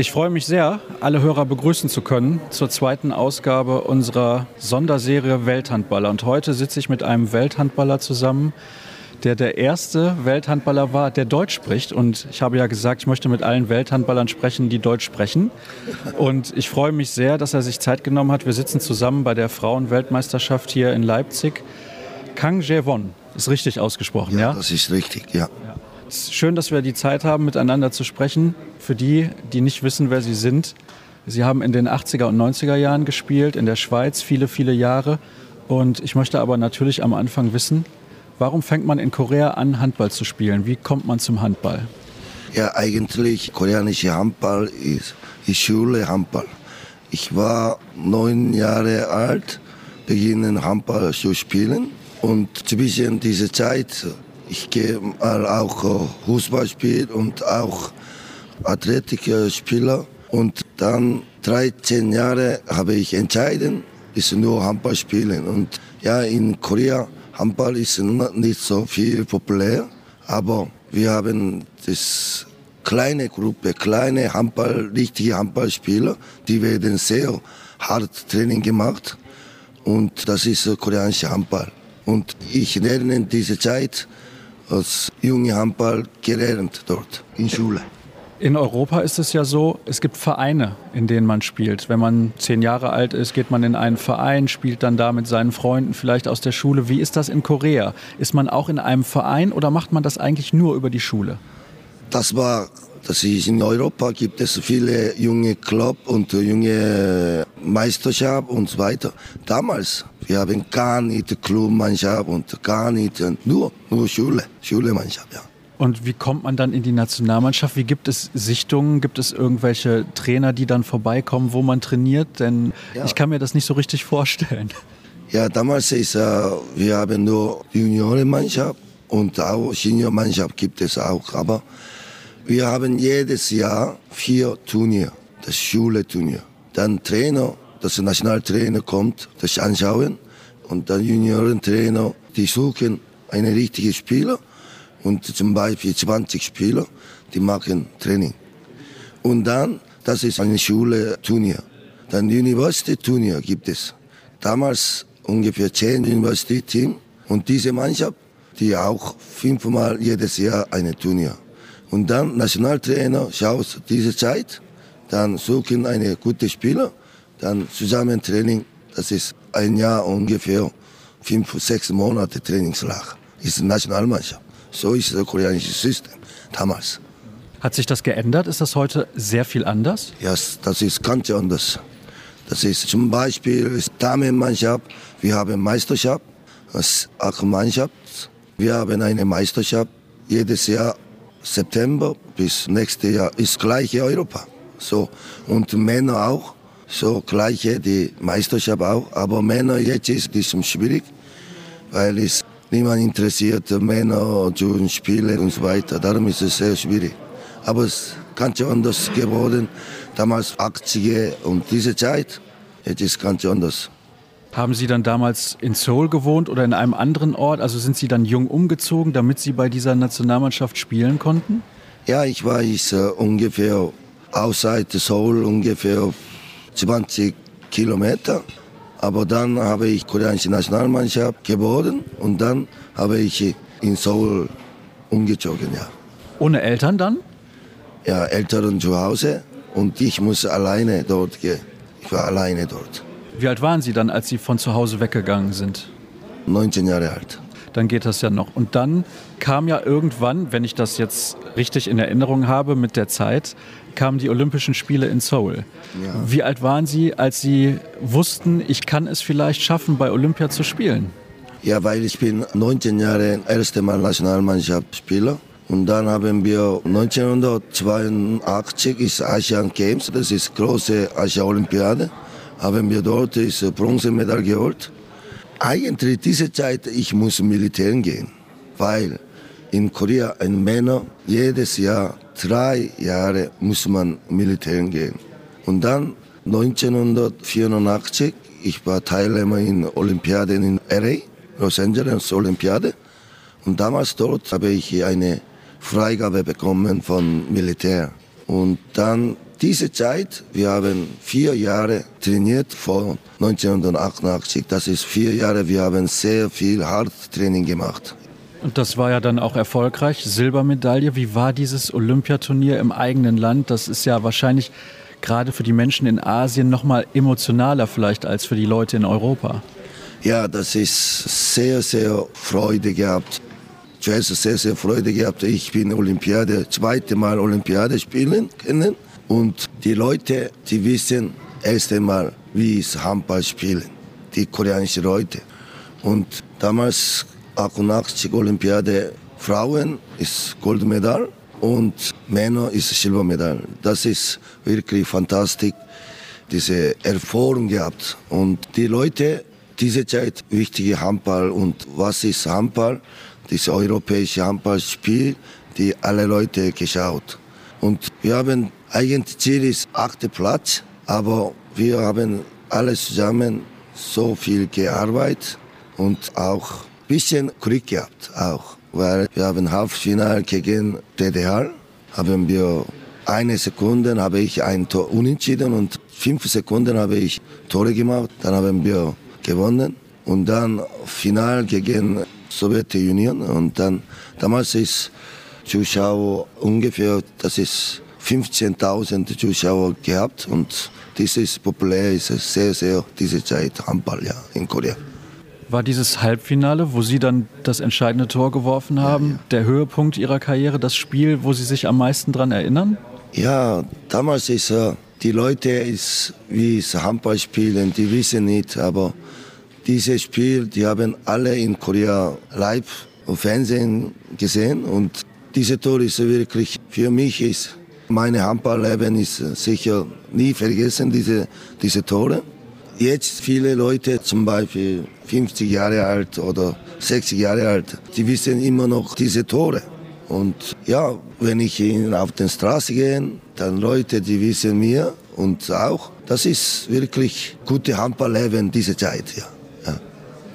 Ich freue mich sehr, alle Hörer begrüßen zu können zur zweiten Ausgabe unserer Sonderserie Welthandballer. Und heute sitze ich mit einem Welthandballer zusammen, der der erste Welthandballer war, der Deutsch spricht. Und ich habe ja gesagt, ich möchte mit allen Welthandballern sprechen, die Deutsch sprechen. Und ich freue mich sehr, dass er sich Zeit genommen hat. Wir sitzen zusammen bei der Frauenweltmeisterschaft hier in Leipzig. Kang Jae-won ist richtig ausgesprochen, ja? Ja, das ist richtig, ja. Es ist schön, dass wir die Zeit haben, miteinander zu sprechen. Für die, die nicht wissen, wer Sie sind, Sie haben in den 80er und 90er Jahren gespielt, in der Schweiz viele, viele Jahre. Und ich möchte aber natürlich am Anfang wissen, warum fängt man in Korea an, Handball zu spielen? Wie kommt man zum Handball? Ja, eigentlich koreanische Handball ist, ist Schule Handball. Ich war neun Jahre alt, beginnen Handball zu spielen. Und zwischen dieser Zeit, ich gehe mal auch äh, Fußball spielen und auch Athletikspieler. Und dann 13 Jahre habe ich entschieden, ist nur Handball spielen. Und ja, in Korea Handball ist nicht so viel populär, aber wir haben das kleine Gruppe, kleine Handball, richtige Handballspieler, die werden sehr hart Training gemacht und das ist koreanischer Handball. Und ich lerne diese Zeit als junge Handball gelernt dort in Schule. In Europa ist es ja so, es gibt Vereine, in denen man spielt. Wenn man zehn Jahre alt ist, geht man in einen Verein, spielt dann da mit seinen Freunden, vielleicht aus der Schule. Wie ist das in Korea? Ist man auch in einem Verein oder macht man das eigentlich nur über die Schule? Das war, das ist in Europa gibt es viele junge Club und junge Meisterschaft und so weiter. Damals, wir haben gar nicht Clubmannschaft und gar nicht, nur, nur Schule, Schulemannschaft, ja. Und wie kommt man dann in die Nationalmannschaft? Wie gibt es Sichtungen? Gibt es irgendwelche Trainer, die dann vorbeikommen, wo man trainiert? Denn ja. ich kann mir das nicht so richtig vorstellen. Ja, damals ist, äh, wir haben nur Juniorenmannschaft und auch Seniormannschaft gibt es auch. Aber wir haben jedes Jahr vier Turnier, das Schule-Turnier. Dann Trainer, das Nationaltrainer kommt, das anschauen und dann Juniorentrainer, die suchen einen richtigen Spieler und zum Beispiel 20 Spieler, die machen Training. Und dann, das ist eine Schule-Turnier. Dann University-Turnier gibt es. Damals ungefähr zehn University-Team und diese Mannschaft, die auch fünfmal jedes Jahr eine Turnier. Und dann Nationaltrainer schaut diese Zeit, dann suchen eine gute Spieler, dann zusammen Training, das ist ein Jahr ungefähr, fünf, sechs Monate Trainingslach, ist Nationalmannschaft. So ist das koreanische System damals. Hat sich das geändert? Ist das heute sehr viel anders? Ja, das ist ganz anders. Das ist zum Beispiel Damenmannschaft, wir haben Meisterschaft, das auch Mannschaft. Wir haben eine Meisterschaft jedes Jahr September bis nächstes Jahr ist gleiche Europa. So und Männer auch, so gleiche die Meisterschaft auch. Aber Männer jetzt ist es schwierig, weil es niemand interessiert Männer zu spielen und so weiter. Darum ist es sehr schwierig. Aber es ist ganz anders geworden. Damals 80er und diese Zeit, jetzt ist es ganz anders. Haben Sie dann damals in Seoul gewohnt oder in einem anderen Ort? Also sind Sie dann jung umgezogen, damit Sie bei dieser Nationalmannschaft spielen konnten? Ja, ich war ich, äh, ungefähr außerhalb Seoul ungefähr 20 Kilometer. Aber dann habe ich koreanische Nationalmannschaft geboren und dann habe ich in Seoul umgezogen, ja. Ohne Eltern dann? Ja, Eltern zu Hause und ich muss alleine dort gehen. Ich war alleine dort. Wie alt waren Sie dann, als Sie von zu Hause weggegangen sind? 19 Jahre alt. Dann geht das ja noch. Und dann kam ja irgendwann, wenn ich das jetzt richtig in Erinnerung habe mit der Zeit, kamen die Olympischen Spiele in Seoul. Ja. Wie alt waren Sie, als Sie wussten, ich kann es vielleicht schaffen, bei Olympia zu spielen? Ja, weil ich bin 19 Jahre erste Mal Nationalmannschaftsspieler. Und dann haben wir 1982 ist Asian Games, das ist große Asia Olympiade, haben wir dort ist Bronzemedaille geholt. Eigentlich diese Zeit, ich muss Militär gehen, weil in Korea ein Männer jedes Jahr drei Jahre muss man Militär gehen. Und dann 1984, ich war Teilnehmer in Olympiaden in LA, Los Angeles Olympiade. Und damals dort habe ich eine Freigabe bekommen von Militär. Und dann diese Zeit, wir haben vier Jahre trainiert vor 1988. Das ist vier Jahre, wir haben sehr viel Hardtraining gemacht. Und das war ja dann auch erfolgreich, Silbermedaille. Wie war dieses Olympiaturnier im eigenen Land? Das ist ja wahrscheinlich gerade für die Menschen in Asien noch mal emotionaler vielleicht als für die Leute in Europa. Ja, das ist sehr, sehr Freude gehabt. Zuerst sehr, sehr Freude gehabt. Ich bin Olympiade, zweite Mal Olympiade spielen können. Und die Leute, die wissen erst einmal, wie es Handball spielen. Die koreanischen Leute. Und damals 88 Olympiade Frauen ist Goldmedaille und Männer ist Silbermedaille. Das ist wirklich fantastisch, diese Erfahrung gehabt. Und die Leute, diese Zeit wichtige Handball und was ist Handball? Das europäische Handballspiel, die alle Leute geschaut. Und wir haben eigentlich Ziel ist achte Platz, aber wir haben alles zusammen so viel gearbeitet und auch bisschen Glück gehabt auch, weil wir haben Halbfinale gegen DDR, haben wir eine Sekunde habe ich ein Tor unentschieden und fünf Sekunden habe ich Tore gemacht, dann haben wir gewonnen und dann Final gegen Sowjetunion und dann damals ist Zuschauer ungefähr, das ist 15.000 Zuschauer gehabt und das ist populär, ist sehr, sehr diese Zeit Handball ja, in Korea war dieses Halbfinale, wo Sie dann das entscheidende Tor geworfen haben, ja, ja. der Höhepunkt Ihrer Karriere, das Spiel, wo Sie sich am meisten daran erinnern? Ja, damals ist äh, die Leute, ist, wie es Handball spielen, die wissen nicht, aber dieses Spiel, die haben alle in Korea live im Fernsehen gesehen und dieses Tor ist wirklich für mich ist meine Handballleben ist sicher nie vergessen diese diese Tore. Jetzt viele Leute, zum Beispiel 50 Jahre alt oder 60 Jahre alt, die wissen immer noch diese Tore. Und ja, wenn ich auf die Straße gehe, dann Leute, die wissen mir und auch, das ist wirklich gute Handballleben diese Zeit, ja. ja.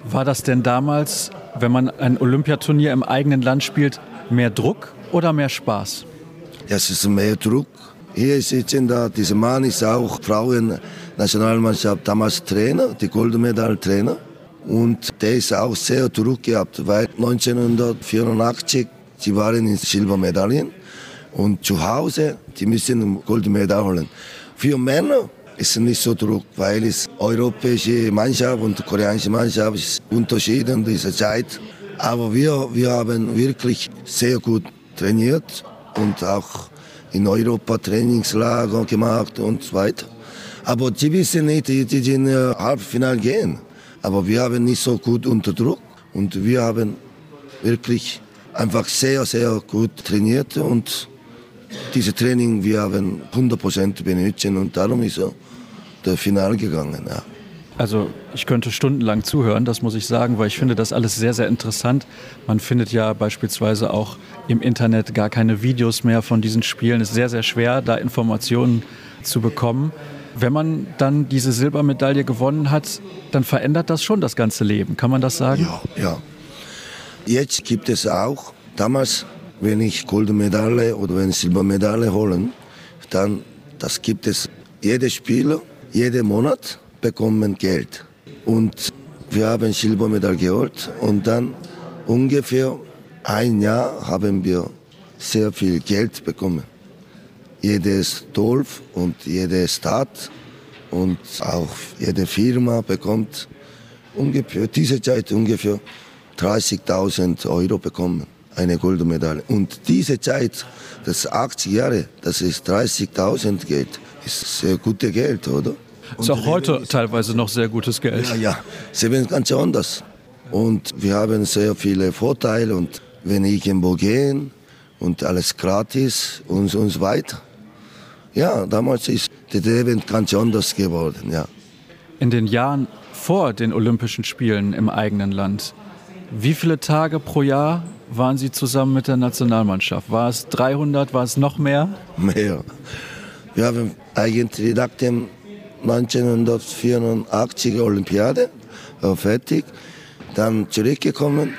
War das denn damals, wenn man ein Olympiaturnier im eigenen Land spielt, mehr Druck oder mehr Spaß? Das ist mehr Druck. Hier sitzen da, dieser Mann ist auch Frauen Nationalmannschaft damals Trainer, die Goldmedaille-Trainer. Und der ist auch sehr Druck gehabt, weil 1984, sie waren in Silbermedaillen und zu Hause, die müssen Goldmedaille holen. Für Männer ist nicht so Druck, weil es europäische Mannschaft und koreanische Mannschaft ist Unterschied in dieser Zeit. Aber wir, wir haben wirklich sehr gut trainiert und auch in Europa Trainingslager gemacht und so weiter. Aber die wissen nicht, die, die in Halbfinale gehen. Aber wir haben nicht so gut unter Druck und wir haben wirklich einfach sehr, sehr gut trainiert und diese Training, wir haben 100% benutzt und darum ist so der Finale gegangen. Ja. Also ich könnte stundenlang zuhören, das muss ich sagen, weil ich finde das alles sehr, sehr interessant. Man findet ja beispielsweise auch im Internet gar keine Videos mehr von diesen Spielen. Es ist sehr, sehr schwer, da Informationen zu bekommen. Wenn man dann diese Silbermedaille gewonnen hat, dann verändert das schon das ganze Leben. Kann man das sagen? Ja, ja. Jetzt gibt es auch, damals, wenn ich Goldmedaille oder wenn Silbermedaille holen, dann das gibt es jeder Spieler, jeden Monat bekommen Geld. Und wir haben Silbermedaille geholt und dann ungefähr ein Jahr haben wir sehr viel Geld bekommen jedes Dorf und jede Stadt und auch jede Firma bekommt ungefähr, diese Zeit ungefähr 30.000 Euro bekommen, eine Goldmedaille. Und diese Zeit, das 80 Jahre, das ist 30.000 Geld, ist sehr gutes Geld, oder? Ist auch heute teilweise noch sehr gutes Geld. Ja, ja, sie sind ganz anders. Und wir haben sehr viele Vorteile und wenn ich irgendwo gehe und alles gratis und, und so weiter. Ja, damals ist das Leben ganz anders geworden, ja. In den Jahren vor den Olympischen Spielen im eigenen Land, wie viele Tage pro Jahr waren Sie zusammen mit der Nationalmannschaft? War es 300, war es noch mehr? Mehr. Wir haben eigentlich nach dem 1984 Olympiade war fertig, dann zurückgekommen,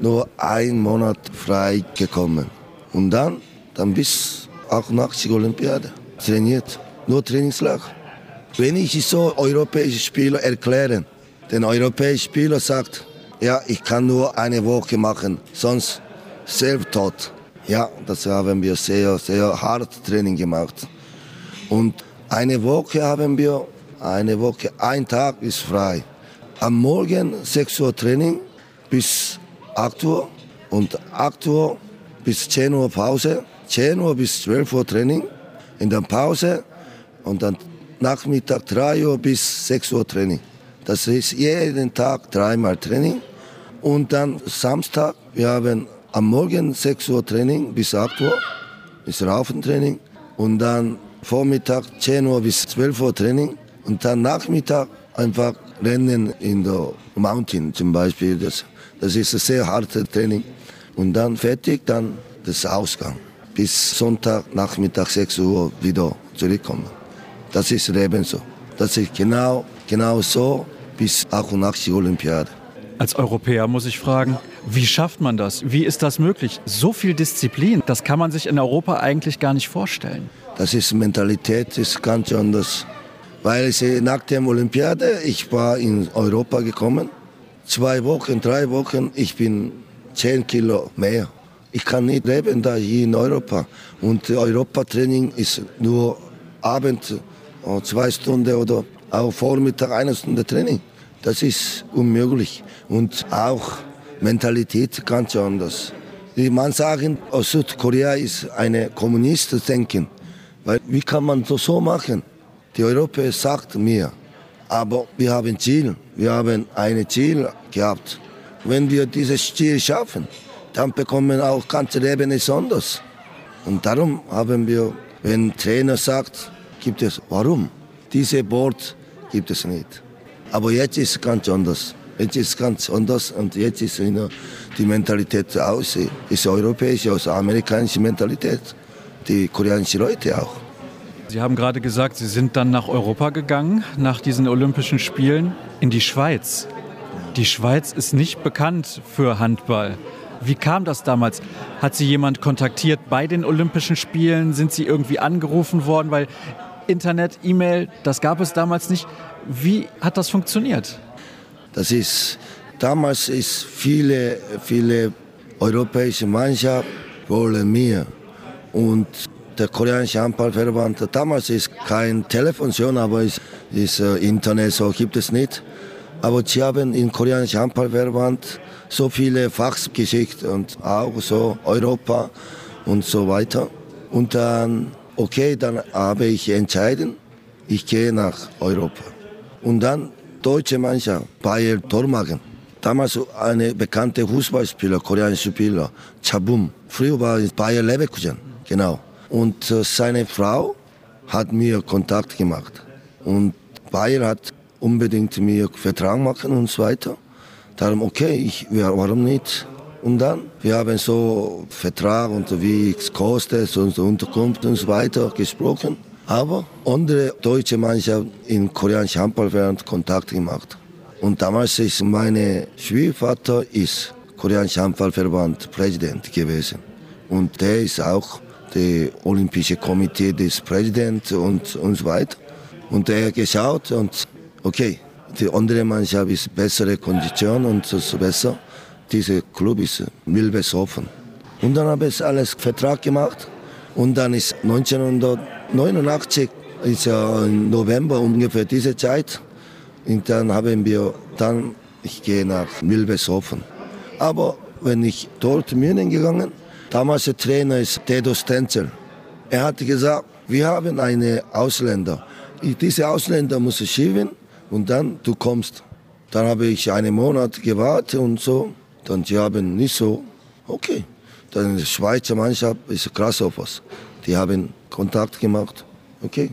nur ein Monat frei gekommen und dann, dann bis 88 Olympiade. trainiert, nur Trainingslager. Wenn ich so europäische Spieler erklären, den europäischen Spieler sagt, ja, ich kann nur eine Woche machen, sonst selbst tot. Ja, das haben wir sehr, sehr hart Training gemacht. Und eine Woche haben wir, eine Woche, ein Tag ist frei. Am Morgen 6 Uhr Training bis 8 Uhr und 8 Uhr bis 10 Uhr Pause, 10 Uhr bis 12 Uhr Training, in der Pause und dann Nachmittag 3 Uhr bis 6 Uhr Training. Das ist jeden Tag dreimal Training. Und dann Samstag, wir haben am Morgen 6 Uhr Training bis 8 Uhr, ist Raufentraining. Und dann Vormittag 10 Uhr bis 12 Uhr Training. Und dann Nachmittag einfach Rennen in der Mountain zum Beispiel. Das, das ist ein sehr hartes Training. Und dann fertig, dann das Ausgang. Bis Sonntag, Nachmittag 6 Uhr wieder zurückkommen. Das ist Leben so. Das ist genau, genau so bis 88 Olympiade. Als Europäer muss ich fragen, wie schafft man das? Wie ist das möglich? So viel Disziplin, das kann man sich in Europa eigentlich gar nicht vorstellen. Das ist Mentalität, das ist ganz anders. Weil ich, nach der Olympiade, ich war in Europa gekommen, zwei Wochen, drei Wochen, ich bin zehn Kilo mehr. Ich kann nicht leben da hier in Europa. Und Europatraining ist nur Abend Oh, zwei Stunden oder auch Vormittag eine Stunde Training. Das ist unmöglich. Und auch Mentalität ganz anders. Man sagen, aus Südkorea ist eine Kommunist denken. Weil wie kann man das so machen? Die Europäer sagt mir, aber wir haben Ziel, wir haben ein Ziel gehabt. Wenn wir dieses Ziel schaffen, dann bekommen auch ganze Leben ist anders. Und darum haben wir, wenn Trainer sagt, gibt es. Warum? Diese Wort gibt es nicht. Aber jetzt ist es ganz anders. Jetzt ist es ganz anders und jetzt ist die Mentalität aus, ist europäische, also amerikanische Mentalität, die koreanischen Leute auch. Sie haben gerade gesagt, Sie sind dann nach Europa gegangen, nach diesen Olympischen Spielen, in die Schweiz. Die Schweiz ist nicht bekannt für Handball. Wie kam das damals? Hat Sie jemand kontaktiert bei den Olympischen Spielen? Sind Sie irgendwie angerufen worden? Weil Internet, E-Mail, das gab es damals nicht. Wie hat das funktioniert? Das ist, damals ist viele, viele europäische Mannschaften wollen mir. Und der koreanische Handballverband, damals ist kein Telefon schon, aber ist, ist uh, Internet, so gibt es nicht. Aber sie haben im koreanischen Handballverband so viele Fachs geschickt und auch so Europa und so weiter. Und dann okay, dann habe ich entschieden, ich gehe nach Europa. Und dann deutsche Mannschaft, Bayer Tormagen. Damals eine bekannte Fußballspieler, koreanischer Spieler, Chabum. Früher war es Bayer Leverkusen, genau. Und äh, seine Frau hat mir Kontakt gemacht. Und Bayer hat unbedingt mir Vertrag machen und so weiter. Darum, okay, ich, warum nicht? Und dann, wir haben so Vertrag und wie es kostet und Unterkunft und so weiter gesprochen. Aber andere deutsche Mannschaft in koreanischen Handballverband Kontakt gemacht. Und damals ist mein Schwiegervater ist koreanischer Handballverband Präsident gewesen. Und der ist auch der Olympische Komitee des Präsidenten und, und so weiter. Und er geschaut und okay, die andere Mannschaft ist bessere Kondition und so besser dieser Club ist Milbes offen. Und dann habe ich alles Vertrag gemacht. Und dann ist 1989, ist ja im November ungefähr diese Zeit. Und dann haben wir, dann, ich gehe nach Milbeshofen. Aber wenn ich dort München gegangen, damals der Trainer ist Tedo Stenzel. Er hat gesagt, wir haben einen Ausländer. Diese Ausländer muss schieben und dann du kommst. Dann habe ich einen Monat gewartet und so. Dann sie haben nicht so, okay. Dann die Schweizer Mannschaft ist Grasshoppers. Die haben Kontakt gemacht. Okay.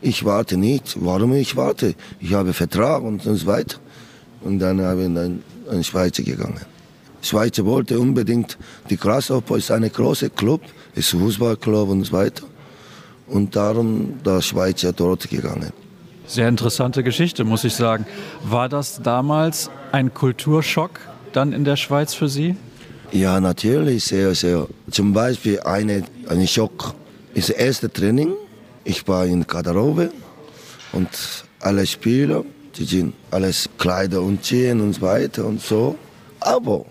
Ich warte nicht. Warum ich warte? Ich habe Vertrag und so weiter. Und dann haben wir an Schweizer gegangen. Schweizer wollte unbedingt, die Grasshopper ist ein großer Club, ist ein Fußballclub und so weiter. Und darum der Schweizer dort gegangen. Sehr interessante Geschichte, muss ich sagen. War das damals ein Kulturschock dann in der Schweiz für Sie? Ja, natürlich, sehr, sehr. Zum Beispiel eine, ein Schock ist das erste Training. Ich war in Garderobe und alle Spieler, die sind alles Kleider und Ziehen und so weiter und so. Aber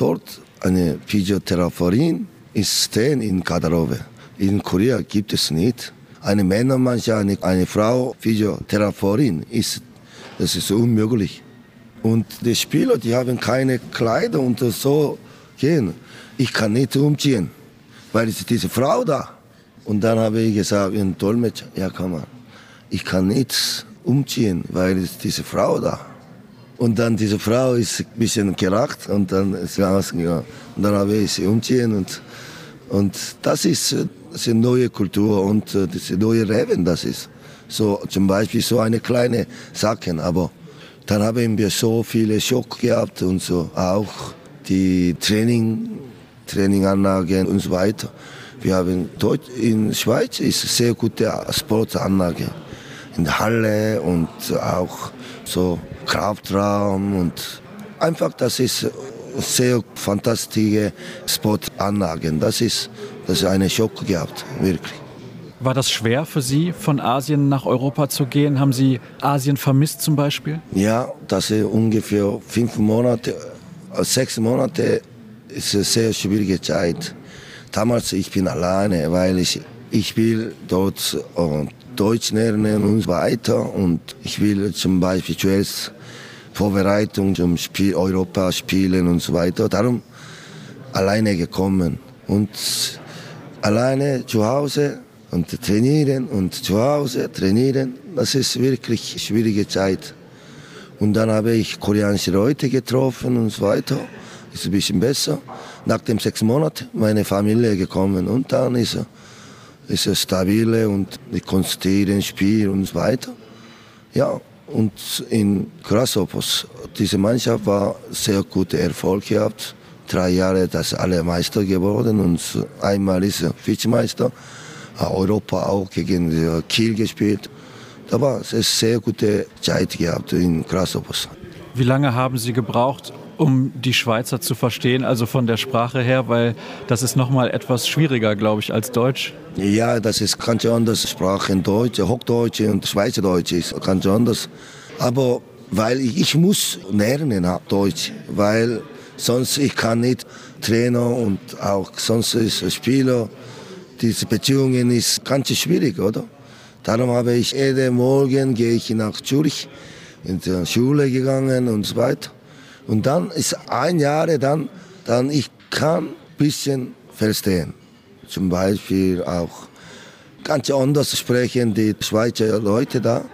dort eine Physiotherapeutin ist stehen in Garderobe. In Korea gibt es nicht. Eine Männermannschaft, eine, eine Frau Physiotherapeutin ist, das ist unmöglich. Und die Spieler, die haben keine Kleider und so gehen. Ich kann nicht umziehen, weil es ist diese Frau da. Und dann habe ich gesagt, ein Dolmetscher, ja kann man, ich kann nicht umziehen, weil es ist diese Frau da. Und dann diese Frau ist ein bisschen gelacht und dann ist sie rausgegangen. Und dann habe ich sie umziehen und, und das ist, das ist eine neue Kultur und äh, ist neue Leben, das ist. So zum Beispiel so eine kleine Sachen, aber dann haben wir so viele Schock gehabt und so auch die Training, Traininganlagen und so weiter. Wir haben dort in Schweiz ist sehr gute Sportanlage. In der Halle und auch so Kraftraum und einfach das ist sehr fantastische Sportanlagen. Das ist, das ist eine Schock gehabt, wirklich. War das schwer für Sie, von Asien nach Europa zu gehen? Haben Sie Asien vermisst zum Beispiel? Ja, das ist ungefähr fünf Monate, sechs Monate ist eine sehr schwierige Zeit. Damals ich bin alleine, weil ich, ich will dort äh, Deutsch lernen und so weiter. Und ich will zum Beispiel zuerst Vorbereitung zum Spiel, Europaspielen und so weiter. Darum alleine gekommen. Und alleine zu Hause und trainieren und zu Hause trainieren, das ist wirklich eine schwierige Zeit. Und dann habe ich koreanische Leute getroffen und so weiter. Ist ein bisschen besser. Nach den sechs Monaten meine Familie gekommen und dann ist er, ist er stabile und ich konzentriere Spiel und so weiter. Ja, und in Grasshoppers, diese Mannschaft war sehr guter Erfolg gehabt. Drei Jahre, das alle Meister geworden und einmal ist er Vizemeister. Europa auch gegen Kiel gespielt. Da war es sehr gute Zeit gehabt in Grasshoppers. Wie lange haben Sie gebraucht, um die Schweizer zu verstehen, also von der Sprache her, weil das ist noch mal etwas schwieriger, glaube ich, als Deutsch. Ja, das ist ganz anders Sprache in Deutsch, Hochdeutsch und Schweizerdeutsch ist ganz anders. Aber weil ich, ich muss lernen Deutsch, weil sonst ich kann nicht Trainer und auch sonst ist Spieler diese Beziehungen ist ganz schwierig, oder? Darum habe ich jeden Morgen gehe ich nach Zürich in die Schule gegangen und so weiter. Und dann ist ein Jahr dann, dann ich kann bisschen verstehen. Zum Beispiel auch ganz anders sprechen die Schweizer Leute da.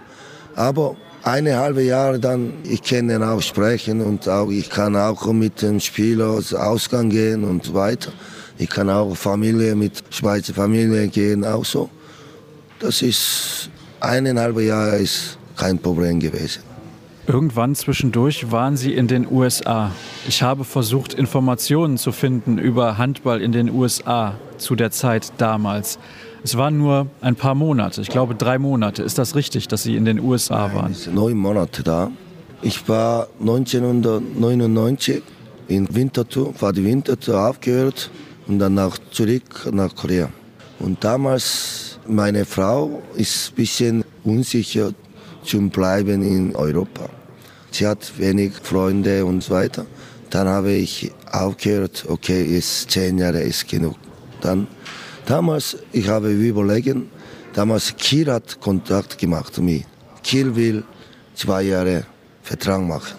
Aber eine halbe Jahre dann, ich kenne auch sprechen und auch, ich kann auch mit dem Spieler Ausgang gehen und weiter. Ich kann auch Familie mit Schweizer Familie gehen, auch so. Das ist eineinhalb Jahre ist kein Problem gewesen. Irgendwann zwischendurch waren Sie in den USA. Ich habe versucht, Informationen zu finden über Handball in den USA zu der Zeit damals. Es waren nur ein paar Monate, ich glaube drei Monate. Ist das richtig, dass Sie in den USA waren? Neun Monate da. Ich war 1999 in Winterthur, war die Winterthur aufgehört und danach zurück nach Korea. Und damals, meine Frau ist ein bisschen unsicher zum Bleiben in Europa. Sie hat wenig Freunde und so weiter. Dann habe ich aufgehört, okay, ist zehn Jahre ist genug. Dann, damals, ich habe überlegen, damals Kiel hat Kontakt gemacht zu mir. Kiel will zwei Jahre Vertrag machen.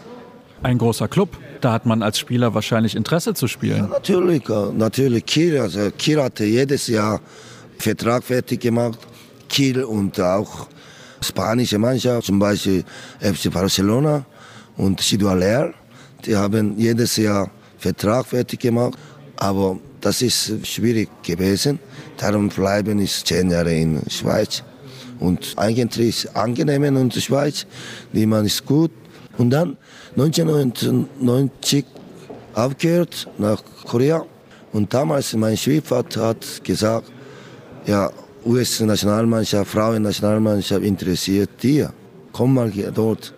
Ein großer Club. Da hat man als Spieler wahrscheinlich Interesse zu spielen. Ja, natürlich, äh, natürlich. Kiel, also Kiel hatte jedes Jahr Vertrag fertig gemacht. Kiel und auch spanische Mannschaft, zum Beispiel FC Barcelona und Sidualer. Die haben jedes Jahr Vertrag fertig gemacht. Aber das ist schwierig gewesen. Darum bleiben ich zehn Jahre in der Schweiz. Und eigentlich ist es angenehm in der Schweiz. Niemand ist gut. Und dann 1990 aufgehört nach Korea. Und damals mein Schwiegervater hat gesagt, ja, US-Nationalmannschaft, Frauen-Nationalmannschaft interessiert dir. Komm mal hier dort.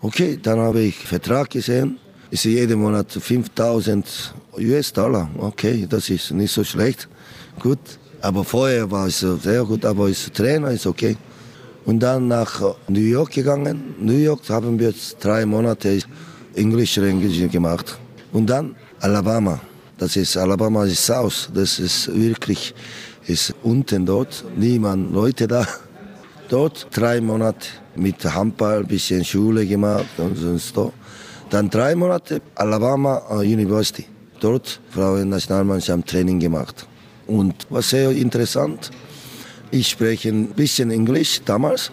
Okay, dann habe ich Vertrag gesehen. Ist jeden Monat 5000 US-Dollar. Okay, das ist nicht so schlecht. Gut. Aber vorher war es sehr gut, aber ist Trainer ist okay. Und dann nach New York gegangen. New York haben wir drei Monate Englisch Englisch gemacht. Und dann Alabama. Das ist Alabama ist South. Das ist wirklich ist unten dort. Niemand Leute da. Dort drei Monate mit Handball, bisschen Schule gemacht und sonst so. Dann drei Monate Alabama University. Dort Frauen-Nationalmannschaft Training gemacht. Und was sehr interessant, ich spreche ein bisschen Englisch damals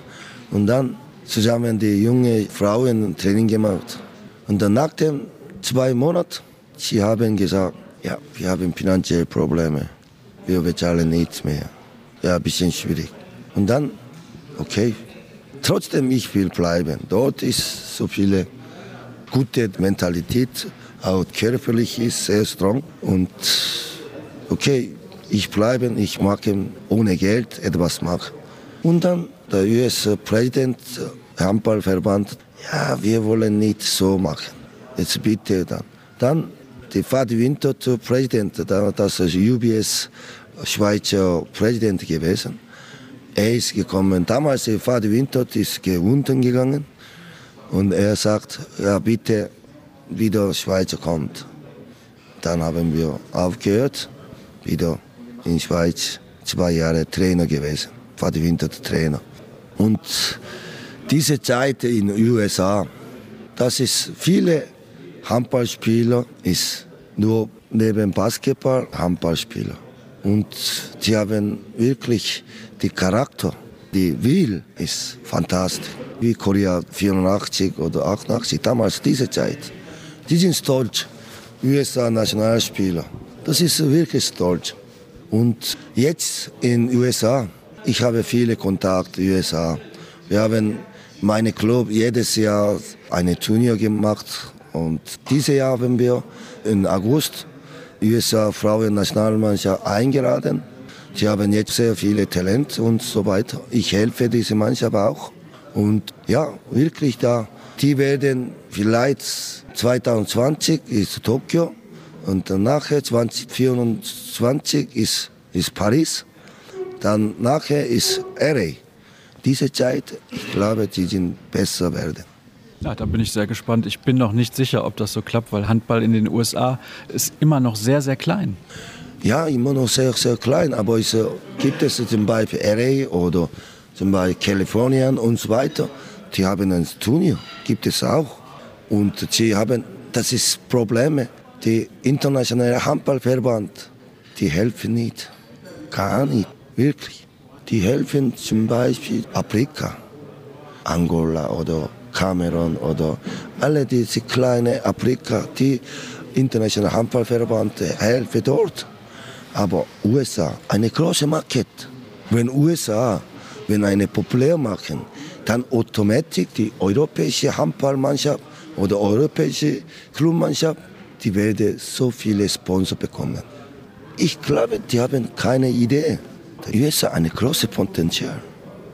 und dann zusammen die junge Frauen Training gemacht. Und dann nach den zwei Monaten, sie haben gesagt, ja, wir haben finanzielle Probleme, wir bezahlen nichts mehr. Ja, ein bisschen schwierig. Und dann, okay, trotzdem ich will bleiben. Dort ist so viele gute Mentalität, auch körperlich ist sehr strong und okay, ich bleibe, ich mache ohne Geld etwas machen. Und dann der US-Präsident, Handballverband, ja, wir wollen nicht so machen. Jetzt bitte dann. Dann die Fadi Winter zu Präsident, das ist UBS Schweizer Präsident gewesen. Er ist gekommen. Damals die Fadi Winter ist gewunden gegangen und er sagt, ja bitte, wieder Schweizer kommt. Dann haben wir aufgehört, wieder in Schweiz zwei Jahre Trainer gewesen, Fadi Winter Trainer. Und diese Zeit in den USA, das ist viele Handballspieler ist nur neben Basketball Handballspieler. Und sie haben wirklich die Charakter, die Will ist fantastisch. Wie Korea 84 oder 88, damals diese Zeit. Die sind stolz. USA-Nationalspieler. Das ist wirklich stolz. Und jetzt in USA, ich habe viele Kontakte in USA. Wir haben meine Club jedes Jahr eine Turnier gemacht und dieses Jahr haben wir im August USA Frauen-Nationalmannschaft eingeladen. Sie haben jetzt sehr viele Talente und so weiter. Ich helfe diese Mannschaft auch. Und ja, wirklich da, die werden vielleicht 2020 ist Tokio und nachher 2024 ist, ist Paris. Dann nachher ist LA. Diese Zeit, ich glaube, sie sind besser werden. Ja, da bin ich sehr gespannt. Ich bin noch nicht sicher, ob das so klappt, weil Handball in den USA ist immer noch sehr, sehr klein. Ja, immer noch sehr, sehr klein. Aber es gibt es zum Beispiel LA oder zum Beispiel Kalifornien und so weiter. Die haben ein Turnier, gibt es auch. Und sie haben das ist Probleme. Die internationale Handballverband, die helfen nicht. Gar nicht, wirklich. Die helfen zum Beispiel Afrika, Angola oder Kamerun oder alle diese kleinen Afrika, die internationale Handballverband helfen dort. Aber USA, eine große Market. Wenn USA, wenn eine populär machen, dann automatisch die europäische Handballmannschaft oder europäische Clubmannschaft, die werden so viele Sponsor bekommen. Ich glaube, die haben keine Idee. Die USA hat ein großes Potenzial.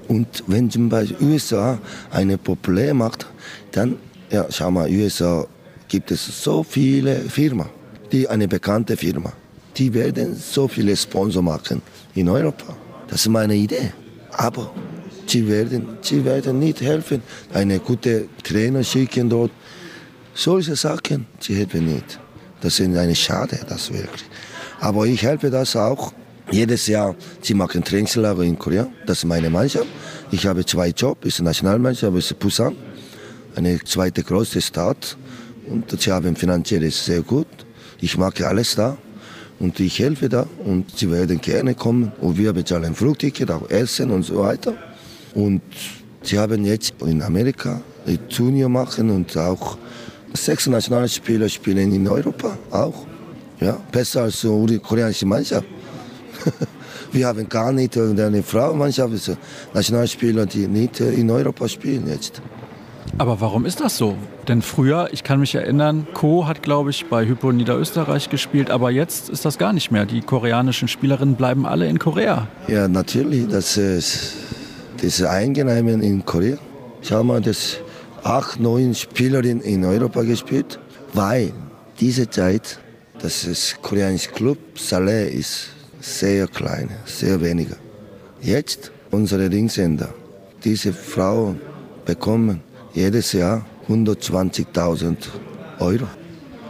Und wenn zum Beispiel USA eine populär macht, dann, ja, schau mal, USA gibt es so viele Firmen, die eine bekannte Firma, die werden so viele Sponsor machen in Europa. Das ist meine Idee. Aber sie werden, sie werden nicht helfen, eine gute Trainer schicken dort, solche Sachen, sie helfen nicht. Das ist eine Schade, das wirklich. Aber ich helfe das auch. Jedes Jahr, sie machen Trainingslager in Korea. Das ist meine Mannschaft. Ich habe zwei Jobs, ist Nationalmannschaft, ist Busan, eine zweite große Stadt. Und sie haben finanziell sehr gut. Ich mache alles da und ich helfe da und sie werden gerne kommen und wir bezahlen Flugticket, auch Essen und so weiter. Und sie haben jetzt in Amerika ein Turnier machen und auch Sechs Nationalspieler spielen in Europa auch. Ja, besser als die koreanische Mannschaft. Wir haben gar nicht eine Frauenmannschaft, Nationalspieler, die nicht in Europa spielen jetzt. Aber warum ist das so? Denn früher, ich kann mich erinnern, Co hat, glaube ich, bei Hypo Niederösterreich gespielt, aber jetzt ist das gar nicht mehr. Die koreanischen Spielerinnen bleiben alle in Korea. Ja, natürlich. Das ist, das ist in Korea. Schau mal, das acht, neun Spielerinnen in Europa gespielt, weil diese Zeit, das ist koreanische Club, Saleh ist sehr kleine, sehr wenige. Jetzt unsere Linkshänder, diese Frauen bekommen jedes Jahr 120.000 Euro.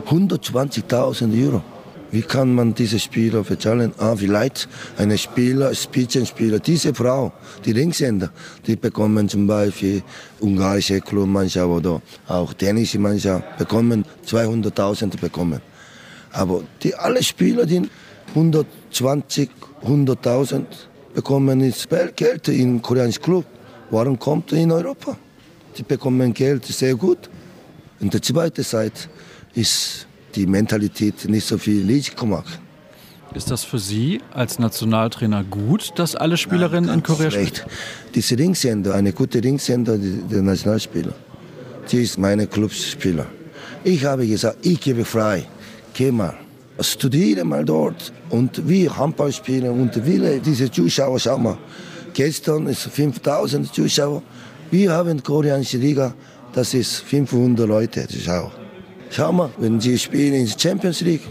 120.000 Euro. Wie kann man diese Spieler bezahlen? Ah, vielleicht eine Spieler, Spitzenspieler. Diese Frau, die Linkshänder, die bekommen zum Beispiel ungarische Clubmannschaft oder auch dänische Mannschaft, bekommen 200.000 bekommen. Aber die alle Spieler, die 120, 100.000 bekommen, ist Geld im koreanischen Club. Warum kommt er in Europa? Die bekommen Geld sehr gut. Und die zweite Seite ist die Mentalität nicht so viel Risiko machen. Ist das für Sie als Nationaltrainer gut, dass alle Spielerinnen ja, in Korea spielen? Diese Ringsender, eine gute Ringsender, der Nationalspieler, die ist meine Clubspieler. Ich habe gesagt, ich gebe frei, geh mal, studiere mal dort und wir Handball spielen und viele diese Zuschauer, schau mal, gestern ist 5000 Zuschauer, wir haben koreanische Liga, das ist 500 Leute Zuschauer. Schau mal, wenn sie spielen in der Champions League,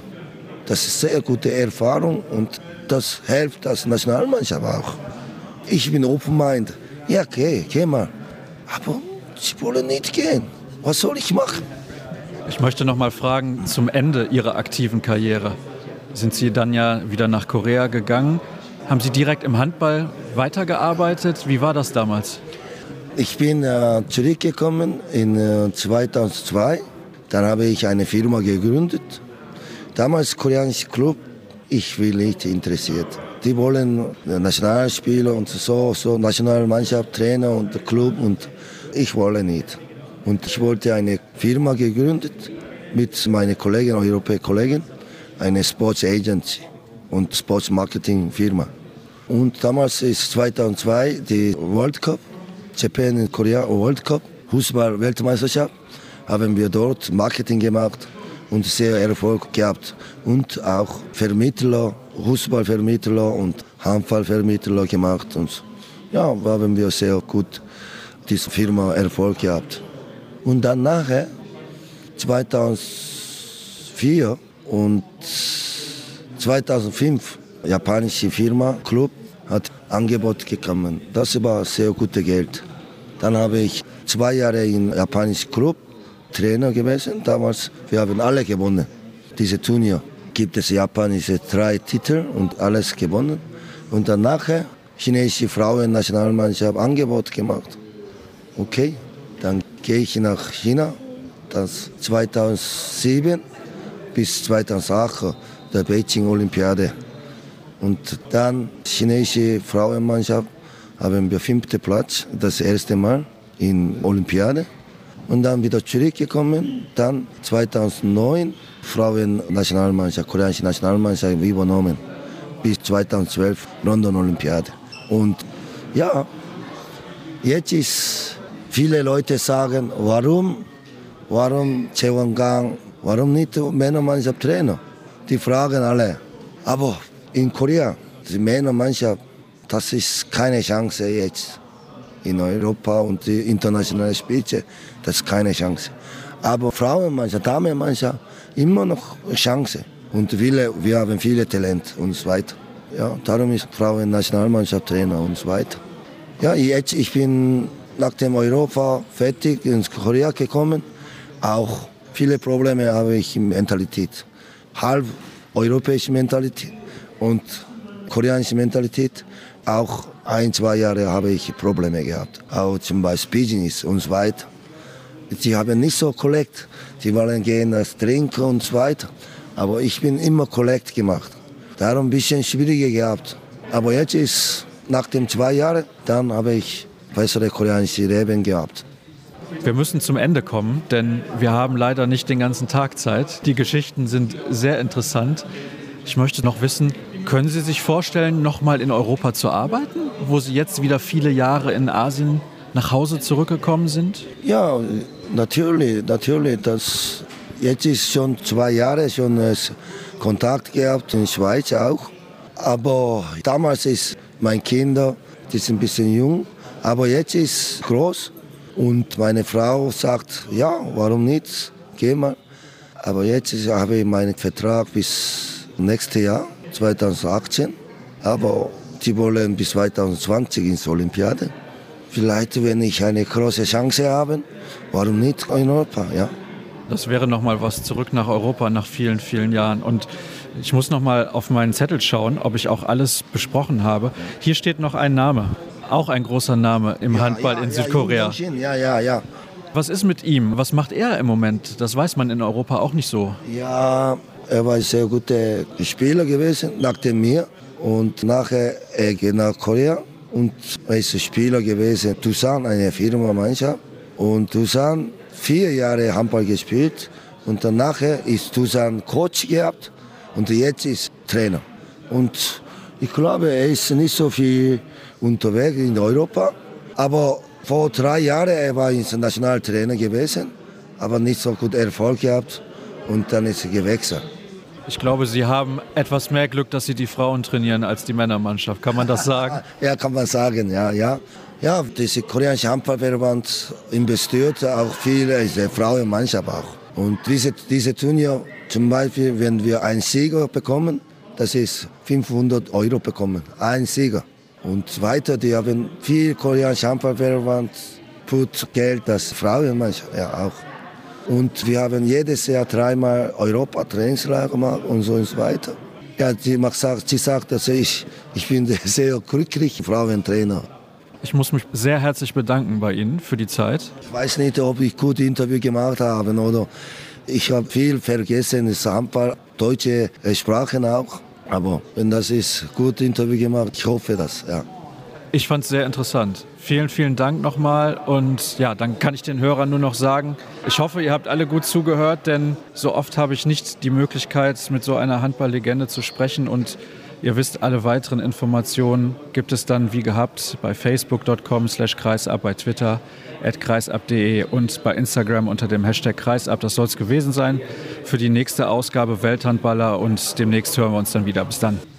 das ist sehr gute Erfahrung und das hilft als Nationalmannschaft auch. Ich bin open-minded. Ja, geh, geh mal. Aber sie wollen nicht gehen. Was soll ich machen? Ich möchte noch mal fragen zum Ende Ihrer aktiven Karriere. Sind Sie dann ja wieder nach Korea gegangen? Haben Sie direkt im Handball weitergearbeitet? Wie war das damals? Ich bin äh, zurückgekommen in äh, 2002 dann habe ich eine Firma gegründet. Damals koreanischer Club, ich will nicht interessiert. Die wollen Nationalspieler und so, so Nationalmannschaft, Trainer und Club und ich wollte nicht. Und ich wollte eine Firma gegründet mit meinen Kollegen, europäischen Kollegen, eine Sports Agency und Sports Marketing Firma. Und damals ist 2002 die World Cup, Japan in Korea World Cup, Fußball-Weltmeisterschaft haben wir dort Marketing gemacht und sehr Erfolg gehabt. Und auch Vermittler, Fußballvermittler und Handballvermittler gemacht. Und ja, haben wir sehr gut diese Firma Erfolg gehabt. Und dann nachher, 2004 und 2005, japanische Firma, Club, hat Angebot bekommen. Das war sehr gutes Geld. Dann habe ich zwei Jahre in japanischen Club Trainer gewesen damals. Wir haben alle gewonnen. Diese Turnier gibt es japanische drei Titel und alles gewonnen. Und dann nachher chinesische Frauen-Nationalmannschaft Angebot gemacht. Okay, gehe ich nach China. Das 2007 bis 2008 der Beijing Olympiade. Und dann chinesische Frauenmannschaft haben wir fünfte Platz, das erste Mal in Olympiade und dann wieder zurückgekommen. Dann 2009 Frauen-Nationalmannschaft, koreanische Nationalmannschaft übernommen. Bis 2012 London Olympiade. Und ja, jetzt ist, viele Leute sagen, warum, warum Gang, warum nicht Männermannschaft Trainer? Die fragen alle. Aber in Korea, die Männermannschaft, das ist keine Chance jetzt in Europa und die internationale Spitze, das ist keine Chance. Aber Frauenmannschaft, Damenmannschaft, immer noch Chance. Und viele, wir haben viele Talent und so weiter. Ja, darum ist Frauen-Nationalmannschaft Trainer und so weiter. Ja, jetzt, ich bin nach dem Europa fertig ins Korea gekommen. Auch viele Probleme habe ich in Mentalität. Halb europäische Mentalität und koreanische Mentalität. Auch ein, zwei Jahre habe ich Probleme gehabt. Auch zum Beispiel Business und so weiter. Sie haben nicht so kollekt. Sie wollen gehen das Trinken und so weiter. Aber ich bin immer kollekt gemacht. Darum ein bisschen schwieriger gehabt. Aber jetzt ist, nach den zwei Jahren, dann habe ich bessere koreanische Leben gehabt. Wir müssen zum Ende kommen, denn wir haben leider nicht den ganzen Tag Zeit. Die Geschichten sind sehr interessant. Ich möchte noch wissen, können Sie sich vorstellen, noch mal in Europa zu arbeiten, wo Sie jetzt wieder viele Jahre in Asien nach Hause zurückgekommen sind? Ja, natürlich, natürlich. Das jetzt ist schon zwei Jahre schon Kontakt gehabt in der Schweiz auch. Aber damals ist mein Kinder, die sind ein bisschen jung, aber jetzt ist groß und meine Frau sagt, ja, warum nicht, geh mal. Aber jetzt habe ich meinen Vertrag bis nächstes Jahr. 2018. Aber die wollen bis 2020 ins Olympiade. Vielleicht, wenn ich eine große Chance habe, warum nicht in Europa, ja. Das wäre nochmal was zurück nach Europa nach vielen, vielen Jahren. Und ich muss nochmal auf meinen Zettel schauen, ob ich auch alles besprochen habe. Hier steht noch ein Name, auch ein großer Name im ja, Handball ja, in Südkorea. Ja, ja, ja. Was ist mit ihm? Was macht er im Moment? Das weiß man in Europa auch nicht so. Ja, er war ein sehr guter Spieler gewesen, nach mir. Und nachher er geht nach Korea und er ist Spieler gewesen. Tucson, eine Firma-Mannschaft. Und Tucson vier Jahre Handball gespielt und dann nachher ist Tucson Coach gehabt und jetzt ist Trainer. Und ich glaube, er ist nicht so viel unterwegs in Europa, aber vor drei Jahren er war international Trainer gewesen, aber nicht so gut Erfolg gehabt und dann ist er gewechselt. Ich glaube, Sie haben etwas mehr Glück, dass Sie die Frauen trainieren als die Männermannschaft. Kann man das sagen? ja, kann man sagen, ja, ja. Ja, diese koreanische Handballverband investiert auch viel in die Frauenmannschaft auch. Und diese, diese Turnier, zum Beispiel, wenn wir einen Sieger bekommen, das ist 500 Euro bekommen, ein Sieger. Und weiter, die haben viel koreanische Handballverband, tut Geld, das Frauenmannschaft ja auch. Und wir haben jedes Jahr dreimal Europa-Trainingslager gemacht und so und so weiter. Ja, sie, sagt, sie sagt, dass ich, ich bin sehr glücklich Frauentrainer. Ich muss mich sehr herzlich bedanken bei Ihnen für die Zeit. Ich weiß nicht, ob ich gut Interview gemacht habe oder ich habe viel vergessen, es Handball, deutsche Sprachen auch. Aber wenn das ist, gut Interview gemacht, ich hoffe das, ja. Ich fand es sehr interessant. Vielen, vielen Dank nochmal. Und ja, dann kann ich den Hörern nur noch sagen, ich hoffe, ihr habt alle gut zugehört, denn so oft habe ich nicht die Möglichkeit, mit so einer Handballlegende zu sprechen. Und Ihr wisst, alle weiteren Informationen gibt es dann wie gehabt bei facebook.com slash kreisab, bei Twitter at kreisab.de und bei Instagram unter dem Hashtag kreisab. Das soll es gewesen sein für die nächste Ausgabe Welthandballer und demnächst hören wir uns dann wieder. Bis dann.